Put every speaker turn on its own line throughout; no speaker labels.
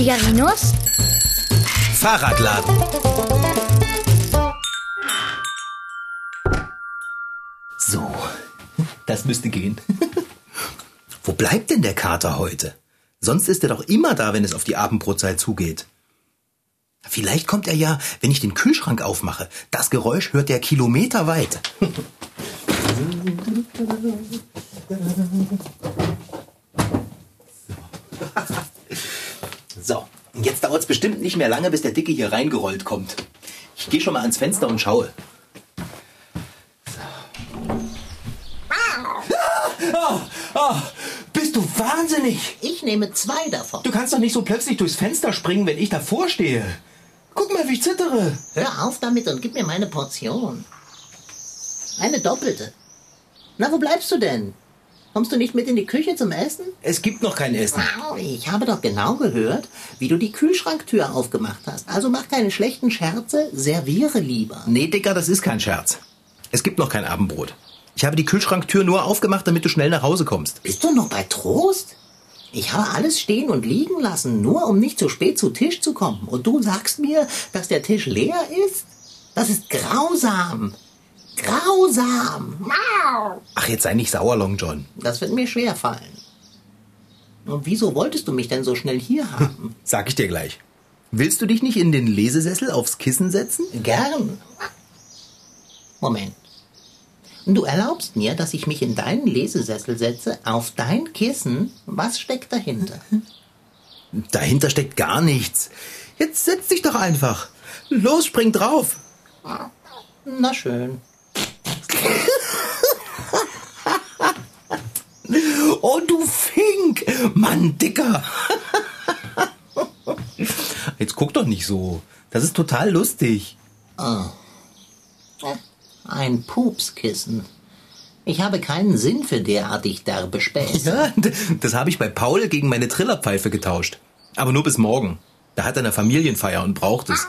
Figarinos
Fahrradladen. So, das müsste gehen. Wo bleibt denn der Kater heute? Sonst ist er doch immer da, wenn es auf die Abendbrotzeit zugeht. Vielleicht kommt er ja, wenn ich den Kühlschrank aufmache. Das Geräusch hört er kilometerweit. Und jetzt dauert es bestimmt nicht mehr lange, bis der Dicke hier reingerollt kommt. Ich gehe schon mal ans Fenster und schaue. So. Ah, ah, bist du wahnsinnig?
Ich nehme zwei davon.
Du kannst doch nicht so plötzlich durchs Fenster springen, wenn ich davor stehe. Guck mal, wie ich zittere.
Hör auf damit und gib mir meine Portion. Eine doppelte. Na, wo bleibst du denn? Kommst du nicht mit in die Küche zum Essen?
Es gibt noch kein Essen.
Wow, ich habe doch genau gehört, wie du die Kühlschranktür aufgemacht hast. Also mach keine schlechten Scherze, serviere lieber.
Nee, Dicker, das ist kein Scherz. Es gibt noch kein Abendbrot. Ich habe die Kühlschranktür nur aufgemacht, damit du schnell nach Hause kommst.
Bist du noch bei Trost? Ich habe alles stehen und liegen lassen, nur um nicht zu spät zu Tisch zu kommen. Und du sagst mir, dass der Tisch leer ist? Das ist grausam. Grausam. Mau.
Ach, jetzt sei nicht sauer, Long John.
Das wird mir schwer fallen. Und wieso wolltest du mich denn so schnell hier haben?
Sag ich dir gleich. Willst du dich nicht in den Lesesessel aufs Kissen setzen?
Gern. Moment. Du erlaubst mir, dass ich mich in deinen Lesesessel setze, auf dein Kissen. Was steckt dahinter?
Dahinter steckt gar nichts. Jetzt setz dich doch einfach. Los, spring drauf.
Na schön.
Oh, du Fink! Mann, Dicker! Jetzt guck doch nicht so. Das ist total lustig.
Ein Pupskissen. Ich habe keinen Sinn für derartig derbe Späße.
Ja, das habe ich bei Paul gegen meine Trillerpfeife getauscht. Aber nur bis morgen. Da hat er eine Familienfeier und braucht es.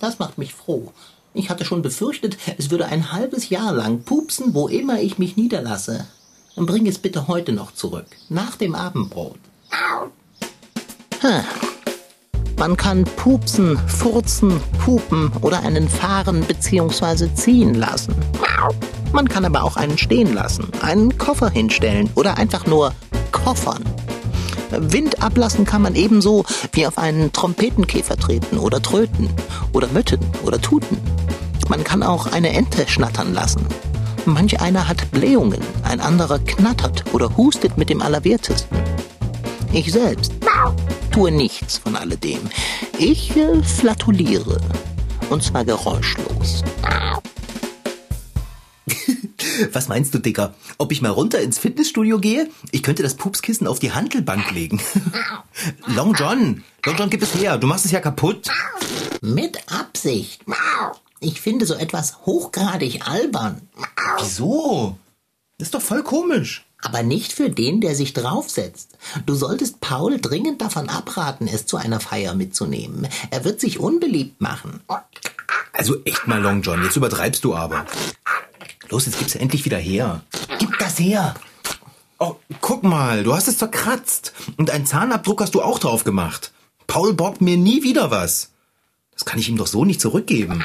Das macht mich froh. Ich hatte schon befürchtet, es würde ein halbes Jahr lang pupsen, wo immer ich mich niederlasse. Dann bring es bitte heute noch zurück, nach dem Abendbrot. Man kann pupsen, furzen, pupen oder einen fahren bzw. ziehen lassen. Man kann aber auch einen stehen lassen, einen Koffer hinstellen oder einfach nur koffern. Wind ablassen kann man ebenso wie auf einen Trompetenkäfer treten oder tröten oder mütten oder tuten. Man kann auch eine Ente schnattern lassen. Manch einer hat Blähungen, ein anderer knattert oder hustet mit dem Allerwertesten. Ich selbst tue nichts von alledem. Ich äh, flatuliere. Und zwar geräuschlos.
Was meinst du, Dicker? Ob ich mal runter ins Fitnessstudio gehe? Ich könnte das Pupskissen auf die Handelbank legen. Long John, Long John, gib es her. Du machst es ja kaputt.
Mit Absicht. Ich finde so etwas hochgradig albern.
Wieso? Das ist doch voll komisch.
Aber nicht für den, der sich draufsetzt. Du solltest Paul dringend davon abraten, es zu einer Feier mitzunehmen. Er wird sich unbeliebt machen.
Also echt mal, Long John, jetzt übertreibst du aber. Los, jetzt gib's endlich wieder her. Gib das her. Oh, guck mal, du hast es zerkratzt. Und einen Zahnabdruck hast du auch drauf gemacht. Paul borgt mir nie wieder was. Das kann ich ihm doch so nicht zurückgeben.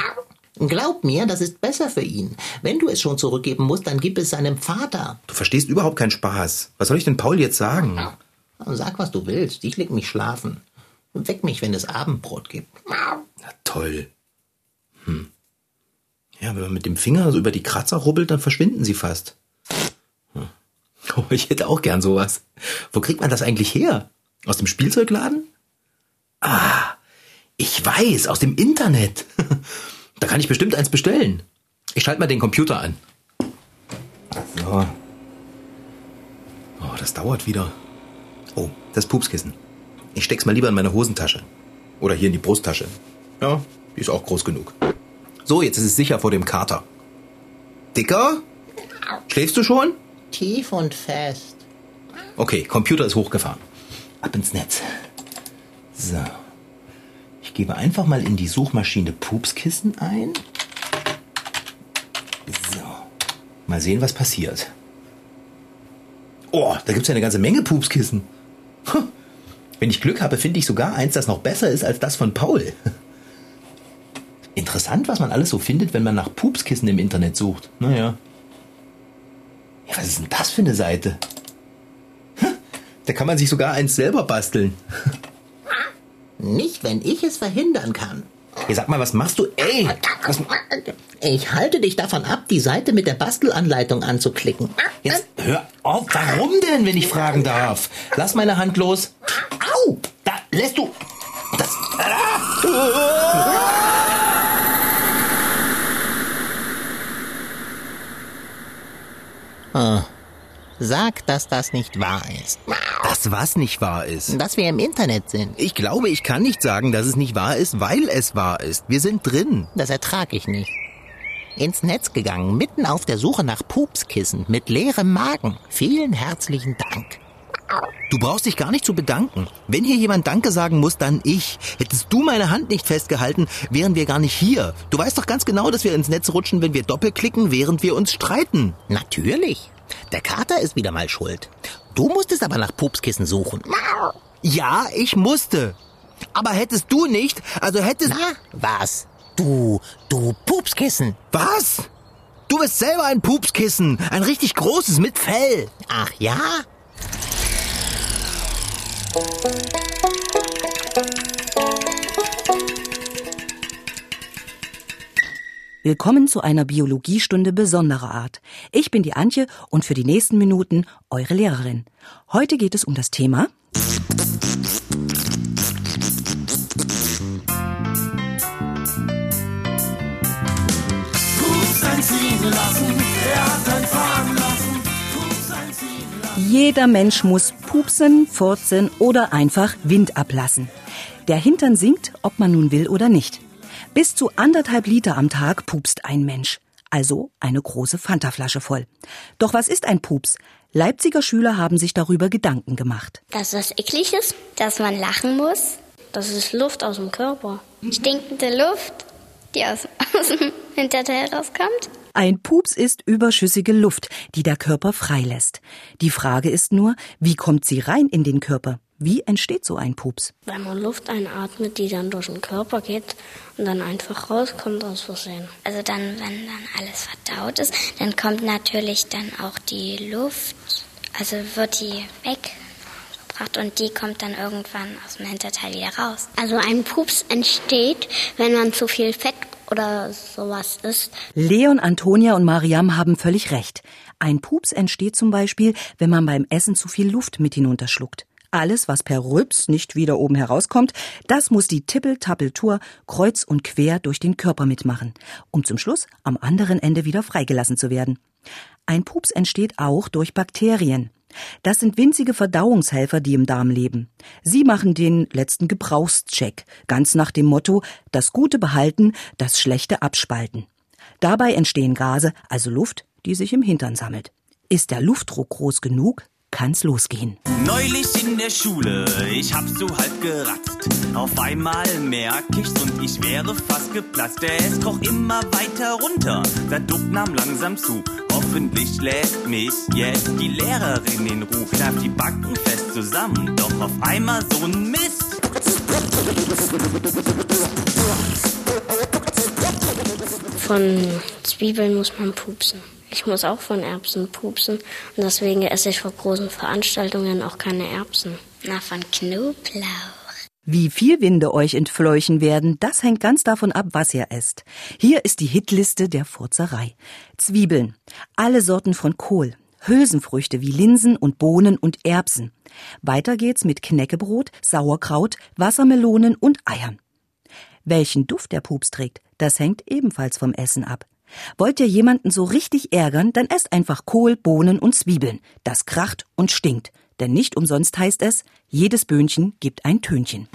Glaub mir, das ist besser für ihn. Wenn du es schon zurückgeben musst, dann gib es seinem Vater.
Du verstehst überhaupt keinen Spaß. Was soll ich denn Paul jetzt sagen?
Sag, was du willst. Ich leg mich schlafen. Weck mich, wenn es Abendbrot gibt.
Na toll. Hm. Ja, wenn man mit dem Finger so über die Kratzer rubbelt, dann verschwinden sie fast. Hm. Oh, ich hätte auch gern sowas. Wo kriegt man das eigentlich her? Aus dem Spielzeugladen? Ah, ich weiß, aus dem Internet. Da kann ich bestimmt eins bestellen. Ich schalte mal den Computer an. So. Oh, das dauert wieder. Oh, das Pupskissen. Ich steck's mal lieber in meine Hosentasche. Oder hier in die Brusttasche. Ja, die ist auch groß genug. So, jetzt ist es sicher vor dem Kater. Dicker? Schläfst du schon?
Tief und fest.
Okay, Computer ist hochgefahren. Ab ins Netz. So. Ich gebe einfach mal in die Suchmaschine Pupskissen ein. So. Mal sehen, was passiert. Oh, da gibt's ja eine ganze Menge Pupskissen. Wenn ich Glück habe, finde ich sogar eins, das noch besser ist als das von Paul. Interessant, was man alles so findet, wenn man nach Pupskissen im Internet sucht. Naja. Ja, was ist denn das für eine Seite? Da kann man sich sogar eins selber basteln.
Nicht, wenn ich es verhindern kann.
Ja, sag mal, was machst du? Ey! Was,
Ich halte dich davon ab, die Seite mit der Bastelanleitung anzuklicken.
jetzt hör auf. Warum denn, wenn ich fragen darf? Lass meine Hand los. Au! Da lässt du. Das.
Sag, dass das nicht wahr ist.
Das, was nicht wahr ist.
Dass wir im Internet sind.
Ich glaube, ich kann nicht sagen, dass es nicht wahr ist, weil es wahr ist. Wir sind drin.
Das ertrag ich nicht. Ins Netz gegangen, mitten auf der Suche nach Pupskissen mit leerem Magen. Vielen herzlichen Dank.
Du brauchst dich gar nicht zu bedanken. Wenn hier jemand Danke sagen muss, dann ich. Hättest du meine Hand nicht festgehalten, wären wir gar nicht hier. Du weißt doch ganz genau, dass wir ins Netz rutschen, wenn wir doppelklicken, während wir uns streiten.
Natürlich. Der Kater ist wieder mal schuld. Du musstest aber nach Pupskissen suchen.
Ja, ich musste. Aber hättest du nicht, also hättest...
Na, was? Du, du Pupskissen.
Was? Du bist selber ein Pupskissen. Ein richtig großes mit Fell.
Ach ja?
Willkommen zu einer Biologiestunde besonderer Art. Ich bin die Antje und für die nächsten Minuten eure Lehrerin. Heute geht es um das Thema Jeder Mensch muss pupsen, furzen oder einfach Wind ablassen. Der Hintern sinkt, ob man nun will oder nicht. Bis zu anderthalb Liter am Tag pupst ein Mensch. Also eine große Fantaflasche voll. Doch was ist ein Pups? Leipziger Schüler haben sich darüber Gedanken gemacht.
Dass das eklig ist, dass man lachen muss. Das ist Luft aus dem Körper. Stinkende Luft, die aus, aus dem Hinterteil rauskommt.
Ein Pups ist überschüssige Luft, die der Körper freilässt. Die Frage ist nur, wie kommt sie rein in den Körper? Wie entsteht so ein Pups?
Wenn man Luft einatmet, die dann durch den Körper geht und dann einfach rauskommt aus Versehen. Also dann, wenn dann alles verdaut ist, dann kommt natürlich dann auch die Luft, also wird die weggebracht und die kommt dann irgendwann aus dem Hinterteil wieder raus. Also ein Pups entsteht, wenn man zu viel Fett oder sowas isst.
Leon, Antonia und Mariam haben völlig recht. Ein Pups entsteht zum Beispiel, wenn man beim Essen zu viel Luft mit hinunterschluckt. Alles, was per Rüps nicht wieder oben herauskommt, das muss die Tippel-Tappel-Tour kreuz und quer durch den Körper mitmachen, um zum Schluss am anderen Ende wieder freigelassen zu werden. Ein Pups entsteht auch durch Bakterien. Das sind winzige Verdauungshelfer, die im Darm leben. Sie machen den letzten Gebrauchscheck, ganz nach dem Motto, das Gute behalten, das Schlechte abspalten. Dabei entstehen Gase, also Luft, die sich im Hintern sammelt. Ist der Luftdruck groß genug, kann's losgehen.
Neulich in der Schule, ich hab so halb geratzt. Auf einmal merk ich's und ich wäre fast geplatzt. Der es kroch immer weiter runter, der Duck nahm langsam zu. Hoffentlich lässt mich jetzt die Lehrerin in Ruhe. Kneift die Backen fest zusammen, doch auf einmal so ein Mist.
Von Zwiebeln muss man pupsen. Ich muss auch von Erbsen pupsen und deswegen esse ich vor großen Veranstaltungen auch keine Erbsen. Na, von Knoblauch.
Wie viel Winde euch entfleuchen werden, das hängt ganz davon ab, was ihr esst. Hier ist die Hitliste der Furzerei. Zwiebeln, alle Sorten von Kohl, Hülsenfrüchte wie Linsen und Bohnen und Erbsen. Weiter geht's mit Knäckebrot, Sauerkraut, Wassermelonen und Eiern. Welchen Duft der Pups trägt, das hängt ebenfalls vom Essen ab. Wollt ihr jemanden so richtig ärgern, dann esst einfach Kohl, Bohnen und Zwiebeln. Das kracht und stinkt. Denn nicht umsonst heißt es, jedes Böhnchen gibt ein Tönchen.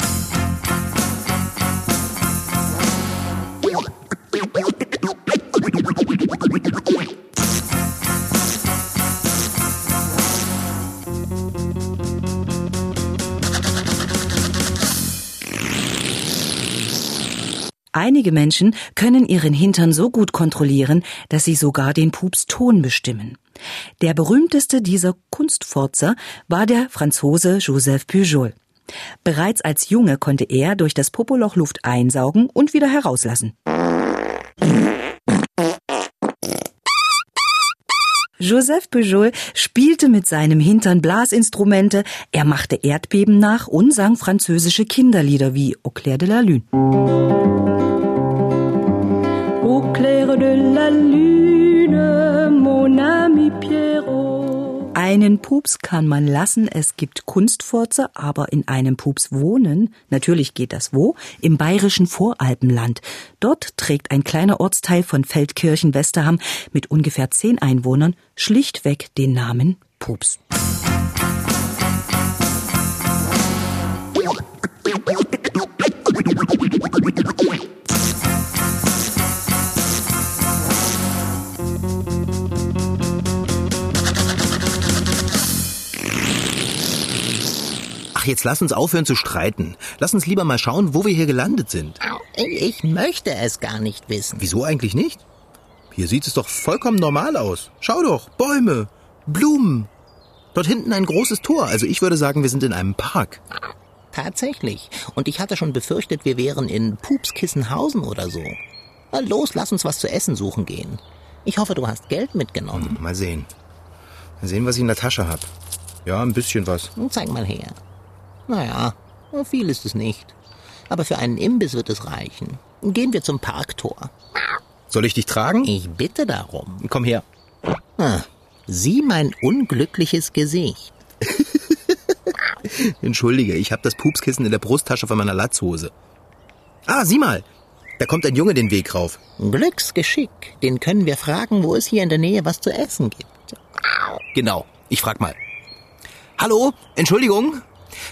Einige Menschen können ihren Hintern so gut kontrollieren, dass sie sogar den Pupston bestimmen. Der berühmteste dieser Kunstforzer war der Franzose Joseph Pujol. Bereits als Junge konnte er durch das Popoloch Luft einsaugen und wieder herauslassen. Joseph Pujol spielte mit seinem Hintern Blasinstrumente, er machte Erdbeben nach und sang französische Kinderlieder wie Au clair de la lune. Au clair de la lune, mon ami Pierrot. Einen Pups kann man lassen, es gibt Kunstfurze, aber in einem Pups wohnen, natürlich geht das wo, im bayerischen Voralpenland. Dort trägt ein kleiner Ortsteil von Feldkirchen-Westerham mit ungefähr zehn Einwohnern schlichtweg den Namen Pups.
Ach, jetzt lass uns aufhören zu streiten. Lass uns lieber mal schauen, wo wir hier gelandet sind.
Ich möchte es gar nicht wissen.
Wieso eigentlich nicht? Hier sieht es doch vollkommen normal aus. Schau doch, Bäume, Blumen. Dort hinten ein großes Tor. Also ich würde sagen, wir sind in einem Park.
Tatsächlich. Und ich hatte schon befürchtet, wir wären in Pupskissenhausen oder so. Na los, lass uns was zu essen suchen gehen. Ich hoffe, du hast Geld mitgenommen.
Mal sehen. Mal sehen, was ich in der Tasche hab. Ja, ein bisschen was.
Zeig mal her. Naja, viel ist es nicht. Aber für einen Imbiss wird es reichen. Gehen wir zum Parktor.
Soll ich dich tragen?
Ich bitte darum.
Komm her.
Ah, sieh mein unglückliches Gesicht.
Entschuldige, ich habe das Pupskissen in der Brusttasche von meiner Latzhose. Ah, sieh mal. Da kommt ein Junge den Weg rauf.
Glücksgeschick. Den können wir fragen, wo es hier in der Nähe was zu essen gibt.
Genau. Ich frag mal. Hallo? Entschuldigung?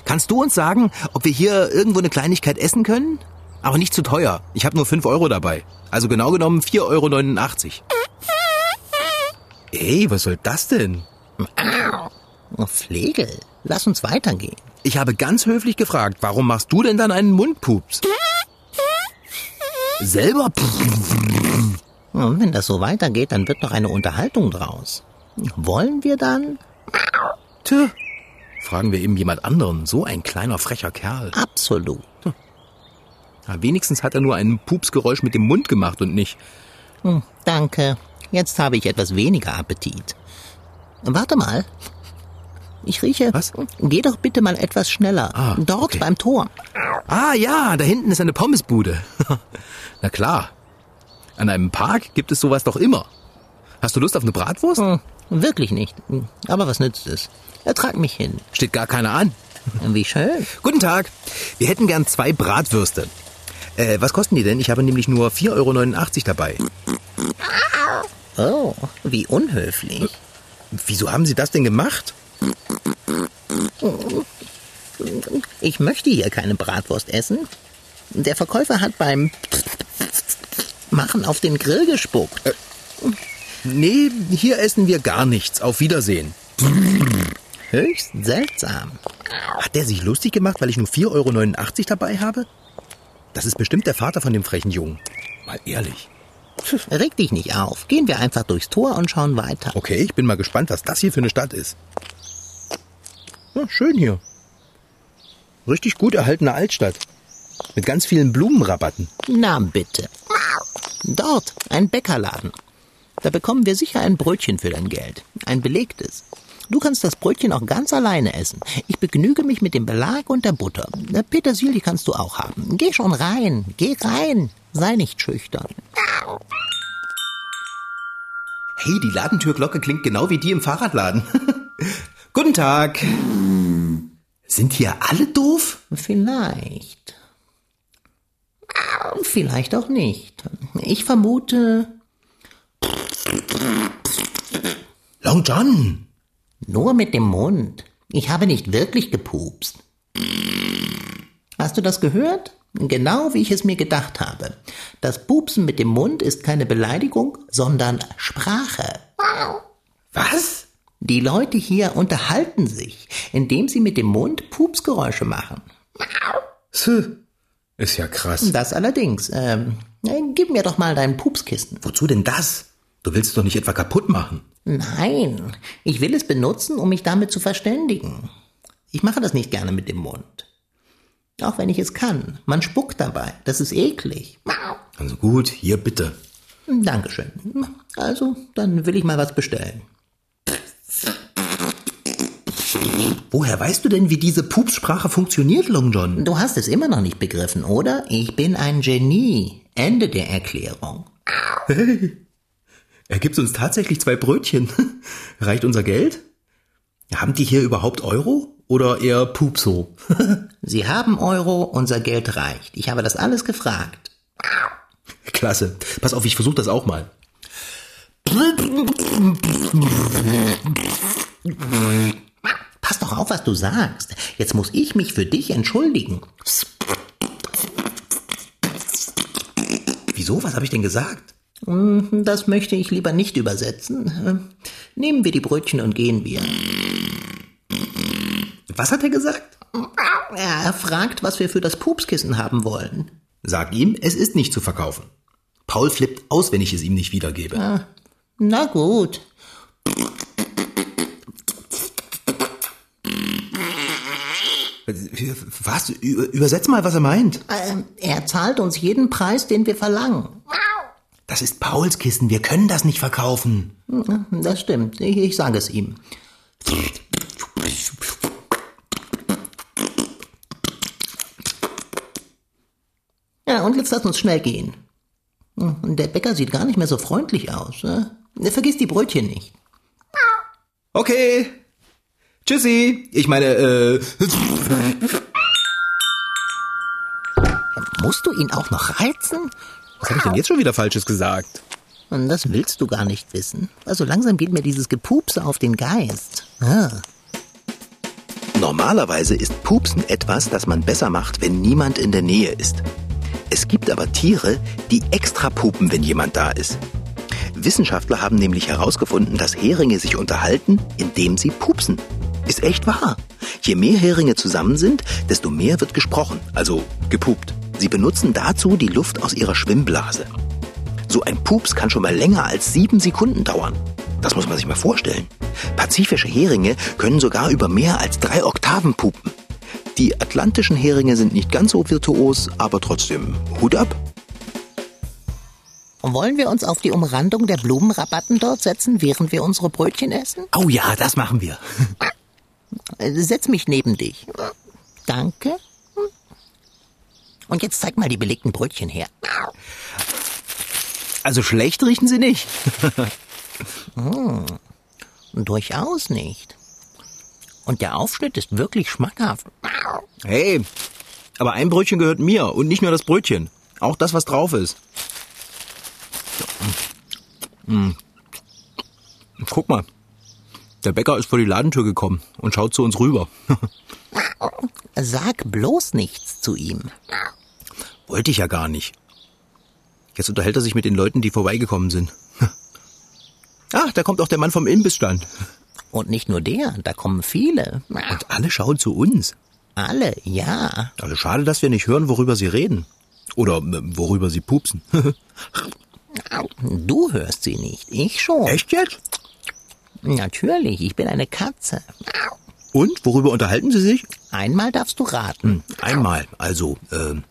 Kannst du uns sagen, ob wir hier irgendwo eine Kleinigkeit essen können? Aber nicht zu teuer. Ich habe nur 5 Euro dabei. Also genau genommen 4,89 Euro. Ey, was soll das denn?
Oh, Flegel, lass uns weitergehen.
Ich habe ganz höflich gefragt, warum machst du denn dann einen Mundpups? Selber?
Und wenn das so weitergeht, dann wird noch eine Unterhaltung draus. Wollen wir dann?
Tö. Fragen wir eben jemand anderen. So ein kleiner frecher Kerl.
Absolut.
Ja, wenigstens hat er nur ein Pupsgeräusch mit dem Mund gemacht und nicht.
Hm, danke. Jetzt habe ich etwas weniger Appetit. Warte mal. Ich rieche.
Was?
Geh doch bitte mal etwas schneller.
Ah,
Dort
okay.
beim Tor.
Ah ja, da hinten ist eine Pommesbude. Na klar. An einem Park gibt es sowas doch immer. Hast du Lust auf eine Bratwurst?
Hm, wirklich nicht. Aber was nützt es? Er trag mich hin.
Steht gar keiner an.
Wie schön.
Guten Tag. Wir hätten gern zwei Bratwürste. Äh, was kosten die denn? Ich habe nämlich nur 4,89 Euro dabei.
Oh, wie unhöflich.
Wieso haben Sie das denn gemacht?
Ich möchte hier keine Bratwurst essen. Der Verkäufer hat beim Machen auf den Grill gespuckt.
Nee, hier essen wir gar nichts. Auf Wiedersehen.
Höchst seltsam.
Hat der sich lustig gemacht, weil ich nur 4,89 Euro dabei habe? Das ist bestimmt der Vater von dem frechen Jungen. Mal ehrlich.
Reg dich nicht auf. Gehen wir einfach durchs Tor und schauen weiter.
Okay, ich bin mal gespannt, was das hier für eine Stadt ist. Ja, schön hier. Richtig gut erhaltene Altstadt. Mit ganz vielen Blumenrabatten.
Na bitte. Dort, ein Bäckerladen. Da bekommen wir sicher ein Brötchen für dein Geld. Ein belegtes. Du kannst das Brötchen auch ganz alleine essen. Ich begnüge mich mit dem Belag und der Butter. Der Petersilie kannst du auch haben. Geh schon rein. Geh rein. Sei nicht schüchtern.
Hey, die Ladentürglocke klingt genau wie die im Fahrradladen. Guten Tag. Sind hier alle doof?
Vielleicht. Vielleicht auch nicht. Ich vermute
Long John.
nur mit dem Mund. Ich habe nicht wirklich gepupst. Hast du das gehört? Genau wie ich es mir gedacht habe. Das Pupsen mit dem Mund ist keine Beleidigung, sondern Sprache.
Was?
Die Leute hier unterhalten sich, indem sie mit dem Mund Pupsgeräusche machen.
Puh. Ist ja krass.
Das allerdings. Ähm, äh, gib mir doch mal dein Pupskissen.
Wozu denn das? Du willst es doch nicht etwa kaputt machen.
Nein, ich will es benutzen, um mich damit zu verständigen. Ich mache das nicht gerne mit dem Mund. Auch wenn ich es kann. Man spuckt dabei. Das ist eklig.
Also gut, hier bitte.
Dankeschön. Also, dann will ich mal was bestellen.
Woher weißt du denn, wie diese Pupssprache funktioniert, Long John?
Du hast es immer noch nicht begriffen, oder? Ich bin ein Genie. Ende der Erklärung.
Er gibt uns tatsächlich zwei Brötchen. Reicht unser Geld? Haben die hier überhaupt Euro oder eher Pupso?
Sie haben Euro, unser Geld reicht. Ich habe das alles gefragt.
Klasse. Pass auf, ich versuche das auch mal.
Pass doch auf, was du sagst. Jetzt muss ich mich für dich entschuldigen.
Wieso? Was habe ich denn gesagt?
Hm, Das möchte ich lieber nicht übersetzen. Nehmen wir die Brötchen und gehen wir.
Was hat er gesagt?
Er fragt, was wir für das Pupskissen haben wollen.
Sag ihm, es ist nicht zu verkaufen. Paul flippt aus, wenn ich es ihm nicht wiedergebe.
Na gut.
Was? Übersetz mal, was er meint.
Ähm, Er zahlt uns jeden Preis, den wir verlangen.
Das ist Pauls Kissen, wir können das nicht verkaufen.
Das stimmt. Ich, ich sage es ihm. Ja, und jetzt lass uns schnell gehen. Hm, Der Bäcker sieht gar nicht mehr so freundlich aus. ne? Vergiss die Brötchen nicht.
Okay. Tschüssi. Ich meine, äh.
Musst du ihn auch noch reizen?
Was habe ich denn jetzt schon wieder Falsches gesagt?
Und das willst du gar nicht wissen. Also langsam geht mir dieses Gepupse auf den Geist. Ah.
Normalerweise ist Pupsen etwas, das man besser macht, wenn niemand in der Nähe ist. Es gibt aber Tiere, die extra pupen, wenn jemand da ist. Wissenschaftler haben nämlich herausgefunden, dass Heringe sich unterhalten, indem sie pupsen. Ist echt wahr. Je mehr Heringe zusammen sind, desto mehr wird gesprochen, also gepupt. Sie benutzen dazu die Luft aus ihrer Schwimmblase. So ein Pups kann schon mal länger als sieben Sekunden dauern. Das muss man sich mal vorstellen. Pazifische Heringe können sogar über mehr als drei Oktaven pupen. Die atlantischen Heringe sind nicht ganz so virtuos, aber trotzdem Hut ab.
Wollen wir uns auf die Umrandung der Blumenrabatten dort setzen, während wir unsere Brötchen essen?
Oh ja, das machen wir.
Setz mich neben dich. Danke. Und jetzt zeig mal die belegten Brötchen her.
Also schlecht riechen sie nicht.
Durchaus nicht. Und der Aufschnitt ist wirklich schmackhaft.
Hey, aber ein Brötchen gehört mir und nicht nur das Brötchen. Auch das, was drauf ist. Mm. Guck mal. Der Bäcker ist vor die Ladentür gekommen und schaut zu uns rüber.
Sag bloß nichts zu ihm.
Wollte ich ja gar nicht. Jetzt unterhält er sich mit den Leuten, die vorbeigekommen sind. Ach, da kommt auch der Mann vom Imbissstand.
Und nicht nur der, da kommen viele.
Und alle schauen zu uns.
Alle, ja.
Also schade, dass wir nicht hören, worüber sie reden. Oder äh, worüber sie pupsen.
Du hörst sie nicht, ich schon.
Echt jetzt?
Natürlich, ich bin eine Katze.
Und worüber unterhalten sie sich?
Einmal darfst du raten.
Einmal, also, ähm,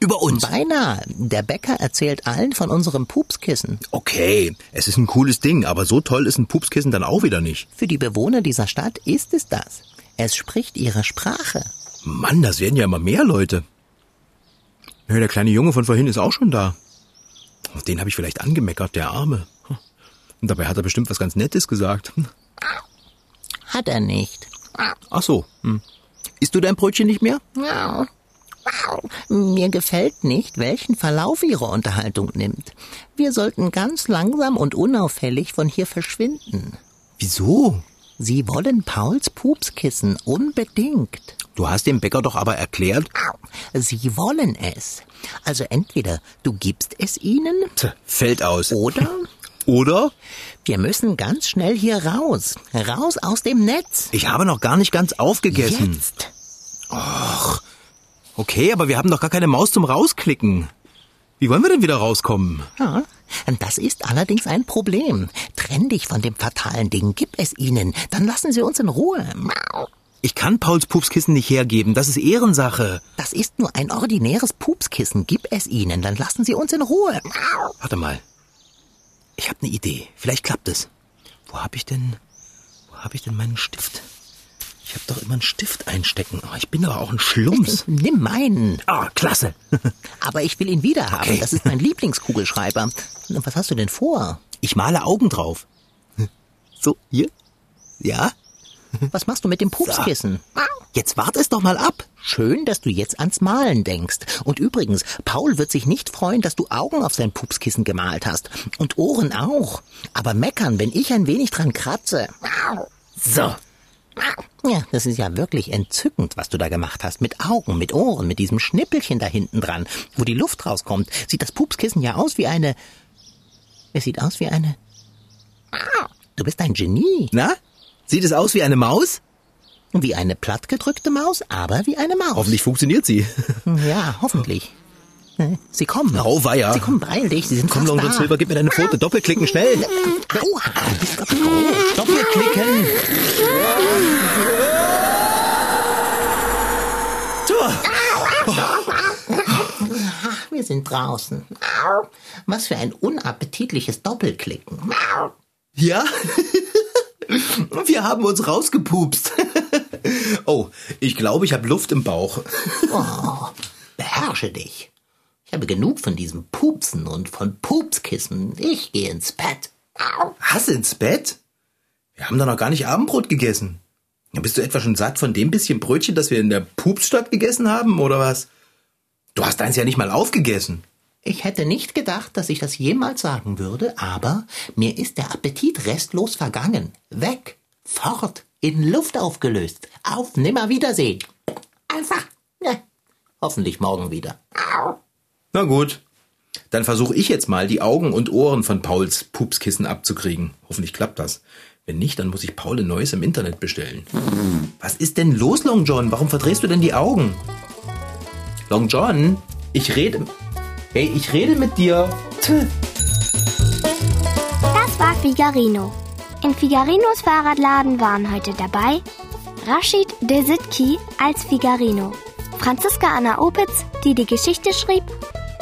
über uns.
Beinahe. Der Bäcker erzählt allen von unserem Pupskissen.
Okay, es ist ein cooles Ding, aber so toll ist ein Pupskissen dann auch wieder nicht.
Für die Bewohner dieser Stadt ist es das. Es spricht ihre Sprache.
Mann, das werden ja immer mehr Leute. Ja, der kleine Junge von vorhin ist auch schon da. Auf den habe ich vielleicht angemeckert, der Arme. Und dabei hat er bestimmt was ganz Nettes gesagt.
Hat er nicht.
Ach so. Hm. Isst du dein Brötchen nicht mehr?
Mir gefällt nicht, welchen Verlauf Ihre Unterhaltung nimmt. Wir sollten ganz langsam und unauffällig von hier verschwinden.
Wieso?
Sie wollen Pauls Pupskissen unbedingt.
Du hast dem Bäcker doch aber erklärt.
Sie wollen es. Also entweder du gibst es ihnen
Tja, fällt aus.
oder
Oder?
wir müssen ganz schnell hier raus. Raus aus dem Netz.
Ich habe noch gar nicht ganz aufgegessen.
Jetzt.
Okay, aber wir haben doch gar keine Maus zum Rausklicken. Wie wollen wir denn wieder rauskommen?
Ja, das ist allerdings ein Problem. Trenn dich von dem fatalen Ding, gib es ihnen, dann lassen sie uns in Ruhe.
Ich kann Pauls Pupskissen nicht hergeben. Das ist Ehrensache.
Das ist nur ein ordinäres Pupskissen. Gib es ihnen, dann lassen sie uns in Ruhe.
Warte mal. Ich habe eine Idee. Vielleicht klappt es. Wo habe ich denn, wo habe ich denn meinen Stift? Ich habe doch immer einen Stift einstecken. Oh, ich bin aber auch ein Schlumps.
Nimm meinen.
Ah, klasse.
Aber ich will ihn wieder haben.
Okay.
Das ist mein Lieblingskugelschreiber. Was hast du denn vor?
Ich male Augen drauf. So, hier. Ja?
Was machst du mit dem Pupskissen?
Jetzt wart es doch mal ab.
Schön, dass du jetzt ans Malen denkst. Und übrigens, Paul wird sich nicht freuen, dass du Augen auf sein Pupskissen gemalt hast. Und Ohren auch. Aber meckern, wenn ich ein wenig dran kratze.
So.
Ja, das ist ja wirklich entzückend, was du da gemacht hast. Mit Augen, mit Ohren, mit diesem Schnippelchen da hinten dran, wo die Luft rauskommt. Sieht das Pupskissen ja aus wie eine... Es sieht aus wie eine... Du bist ein Genie.
Na? Sieht es aus wie eine Maus?
Wie eine plattgedrückte Maus, aber wie eine Maus.
Hoffentlich funktioniert sie.
Ja, hoffentlich. Sie kommen.
Oh, weia.
Sie kommen, beeil dich, sie sind
Komm, Long John. Silver, gib mir deine Pfote. Doppelklicken, schnell.
Aua, groß.
Doppelklicken.
Wir sind draußen. Was für ein unappetitliches Doppelklicken.
Ja? Wir haben uns rausgepupst. Oh, ich glaube, ich habe Luft im Bauch.
Oh, beherrsche dich. Ich habe genug von diesem Pupsen und von Pupskissen. Ich gehe ins Bett.
Was, ins Bett? Wir haben doch noch gar nicht Abendbrot gegessen. Ja, Bist du etwa schon satt von dem bisschen Brötchen, das wir in der Pupsstadt gegessen haben, oder was? Du hast eins ja nicht mal aufgegessen.
Ich hätte nicht gedacht, dass ich das jemals sagen würde, aber mir ist der Appetit restlos vergangen. Weg, fort, in Luft aufgelöst. Auf Nimmerwiedersehen. Einfach. Ja. Hoffentlich morgen wieder.
Na gut. Dann versuche ich jetzt mal, die Augen und Ohren von Pauls Pupskissen abzukriegen. Hoffentlich klappt das. Wenn nicht, dann muss ich Paul ein neues im Internet bestellen. Was ist denn los, Long John? Warum verdrehst du denn die Augen? Long John, ich rede. Hey, ich rede mit dir.
Das war Figarino. In Figarinos Fahrradladen waren heute dabei Rashid Desitki als Figarino, Franziska Anna Opitz, die die Geschichte schrieb,